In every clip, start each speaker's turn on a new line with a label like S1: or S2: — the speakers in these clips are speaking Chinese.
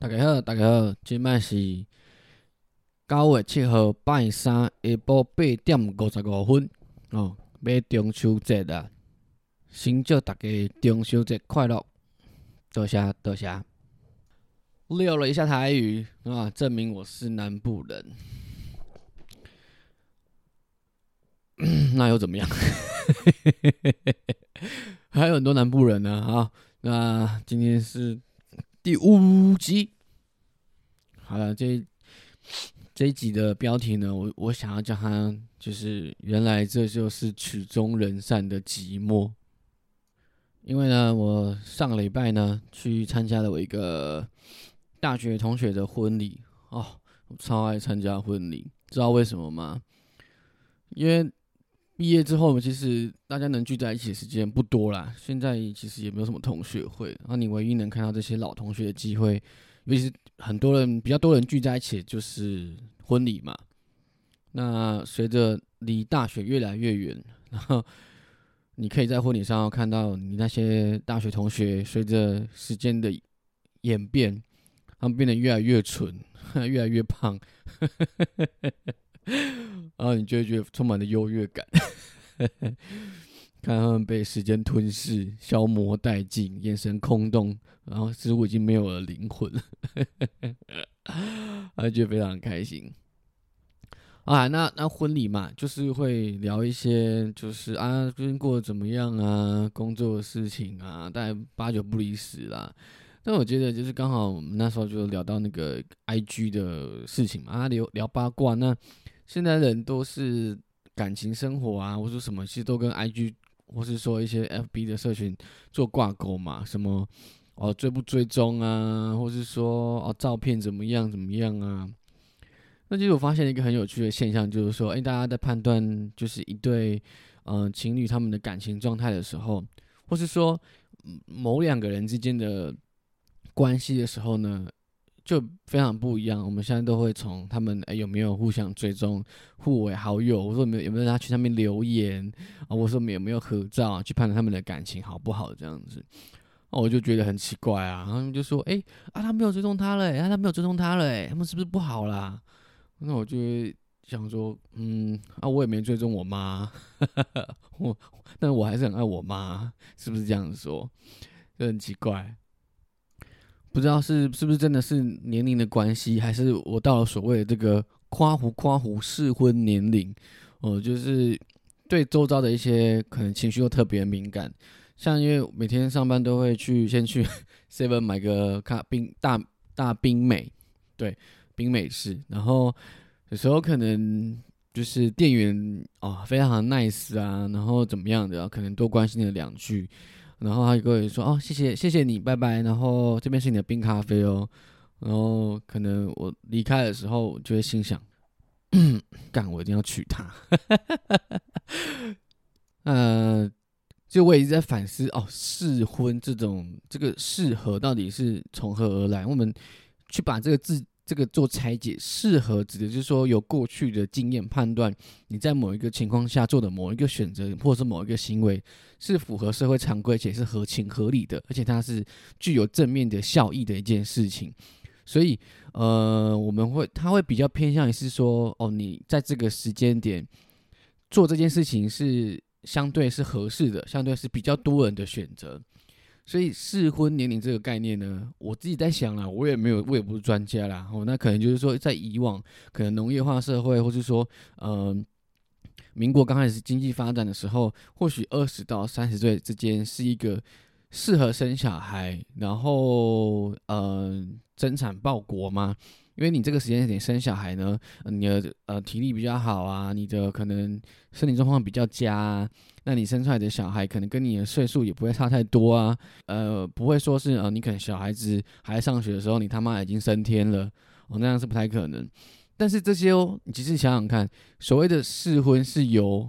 S1: 大家好，大家好，今摆是九月七号拜三下晡八点五十五分哦，要中秋节啦，先祝大家中秋节快乐，多谢多谢。溜了一下台语啊，证明我是南部人，那又怎么样？还有很多南部人呢啊。那今天是第五集，好了，这这一集的标题呢，我我想要叫它就是原来这就是曲终人散的寂寞，因为呢，我上个礼拜呢去参加了我一个大学同学的婚礼哦，我超爱参加婚礼，知道为什么吗？因为。毕业之后，其实大家能聚在一起的时间不多啦。现在其实也没有什么同学会，然后你唯一能看到这些老同学的机会，尤其是很多人比较多人聚在一起，就是婚礼嘛。那随着离大学越来越远，然后你可以在婚礼上看到你那些大学同学，随着时间的演变，他们变得越来越蠢，越来越胖。然后你就会觉得充满了优越感，看他们被时间吞噬、消磨殆尽，眼神空洞，然后似乎已经没有了灵魂，他觉得非常开心。啊，那那婚礼嘛，就是会聊一些，就是啊，最近过得怎么样啊，工作的事情啊，大概八九不离十啦。但我觉得就是刚好我们那时候就聊到那个 I G 的事情嘛，啊，聊聊八卦那。现在人都是感情生活啊，或者什么，其实都跟 IG 或是说一些 FB 的社群做挂钩嘛。什么哦追不追踪啊，或是说哦照片怎么样怎么样啊？那其实我发现一个很有趣的现象，就是说，哎，大家在判断就是一对嗯情侣他们的感情状态的时候，或是说某两个人之间的关系的时候呢？就非常不一样。我们现在都会从他们哎有没有互相追踪、互为好友，我说有没有有没有他去上面留言啊？我说有没有合照，去判断他们的感情好不好这样子。哦，我就觉得很奇怪啊。然后他们就说：“哎啊，他没有追踪他了，啊他没有追踪他了，哎，他们是不是不好啦？”那我就想说：“嗯啊，我也没追踪我妈，我但我还是很爱我妈，是不是这样说？就很奇怪。”不知道是是不是真的是年龄的关系，还是我到了所谓的这个夸胡夸胡适婚年龄，哦，就是对周遭的一些可能情绪又特别敏感。像因为每天上班都会去先去 seven 买个咖冰大大冰美，对冰美式，然后有时候可能就是店员哦非常 nice 啊，然后怎么样的，可能多关心了两句。然后他就跟我说：“哦，谢谢，谢谢你，拜拜。然后这边是你的冰咖啡哦。然后可能我离开的时候，就会心想，干，我一定要娶她。呃，就我一直在反思哦，试婚这种这个适合到底是从何而来？我们去把这个字。”这个做拆解，适合指的就是说有过去的经验判断，你在某一个情况下做的某一个选择，或者是某一个行为是符合社会常规且是合情合理的，而且它是具有正面的效益的一件事情。所以，呃，我们会它会比较偏向于是说，哦，你在这个时间点做这件事情是相对是合适的，相对是比较多人的选择。所以适婚年龄这个概念呢，我自己在想啦，我也没有，我也不是专家啦。哦，那可能就是说，在以往可能农业化社会，或是说，嗯，民国刚开始经济发展的时候，或许二十到三十岁之间是一个适合生小孩，然后呃，增产报国吗？因为你这个时间点生小孩呢，你的呃体力比较好啊，你的可能身体状况比较佳啊，那你生出来的小孩可能跟你的岁数也不会差太多啊，呃，不会说是呃你可能小孩子还在上学的时候，你他妈已经升天了，哦那样是不太可能。但是这些哦，你其实想想看，所谓的试婚是由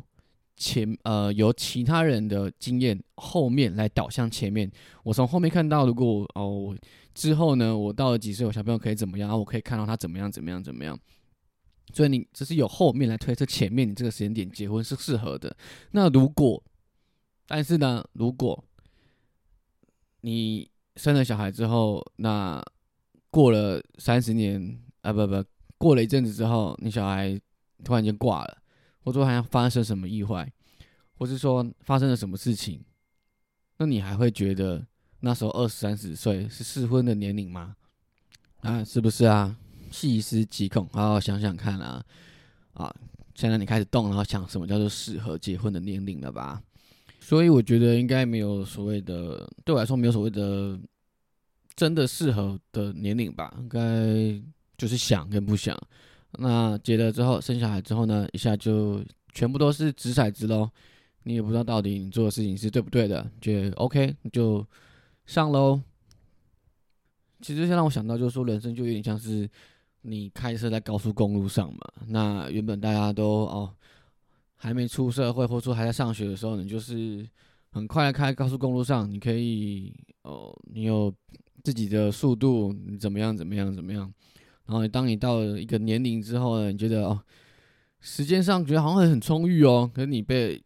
S1: 前呃由其他人的经验后面来导向前面，我从后面看到，如果哦。之后呢，我到了几岁，我小朋友可以怎么样？啊我可以看到他怎么样，怎么样，怎么样。所以你只是有后面来推测前面，你这个时间点结婚是适合的。那如果，但是呢，如果你生了小孩之后，那过了三十年啊，不不，过了一阵子之后，你小孩突然间挂了，或者好像发生什么意外，或是说发生了什么事情，那你还会觉得那时候二三十岁是适婚的年龄吗？啊，是不是啊？细思极恐，好好想想看啊！啊，现在你开始动，然后想什么叫做适合结婚的年龄了吧？所以我觉得应该没有所谓的，对我来说没有所谓的真的适合的年龄吧，应该就是想跟不想。那结了之后，生小孩之后呢，一下就全部都是掷骰子喽。你也不知道到底你做的事情是对不对的，觉得 OK 你就上喽。其实，让我想到就是说，人生就有点像是你开车在高速公路上嘛。那原本大家都哦还没出社会，或者说还在上学的时候，你就是很快开高速公路上，你可以哦，你有自己的速度，你怎么样怎么样怎么样。然后当你到了一个年龄之后呢，你觉得哦，时间上觉得好像很充裕哦，可是你被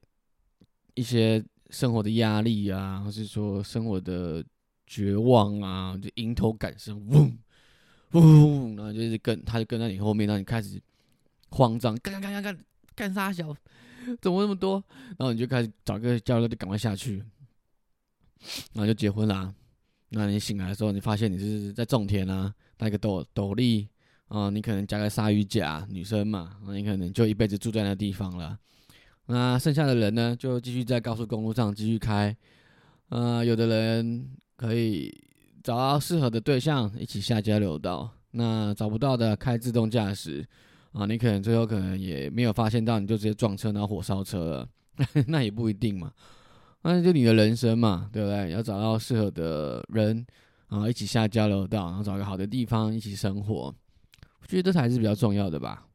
S1: 一些生活的压力啊，或是说生活的。绝望啊，就迎头赶上，嗡嗡，然后就是跟他就跟在你后面，让你开始慌张，干干干干干干啥小，怎么那么多？然后你就开始找个教练，就赶快下去，然后就结婚啦。那你醒来的时候，你发现你是在种田啊，戴个斗斗笠啊，你可能加个鲨鱼甲，女生嘛，那你可能就一辈子住在那地方了。那剩下的人呢，就继续在高速公路上继续开，啊，有的人。可以找到适合的对象一起下交流道，那找不到的开自动驾驶啊，你可能最后可能也没有发现到，你就直接撞车然后火烧车了，那也不一定嘛。那就你的人生嘛，对不对？要找到适合的人啊，一起下交流道，然后找个好的地方一起生活，觉得这才是比较重要的吧。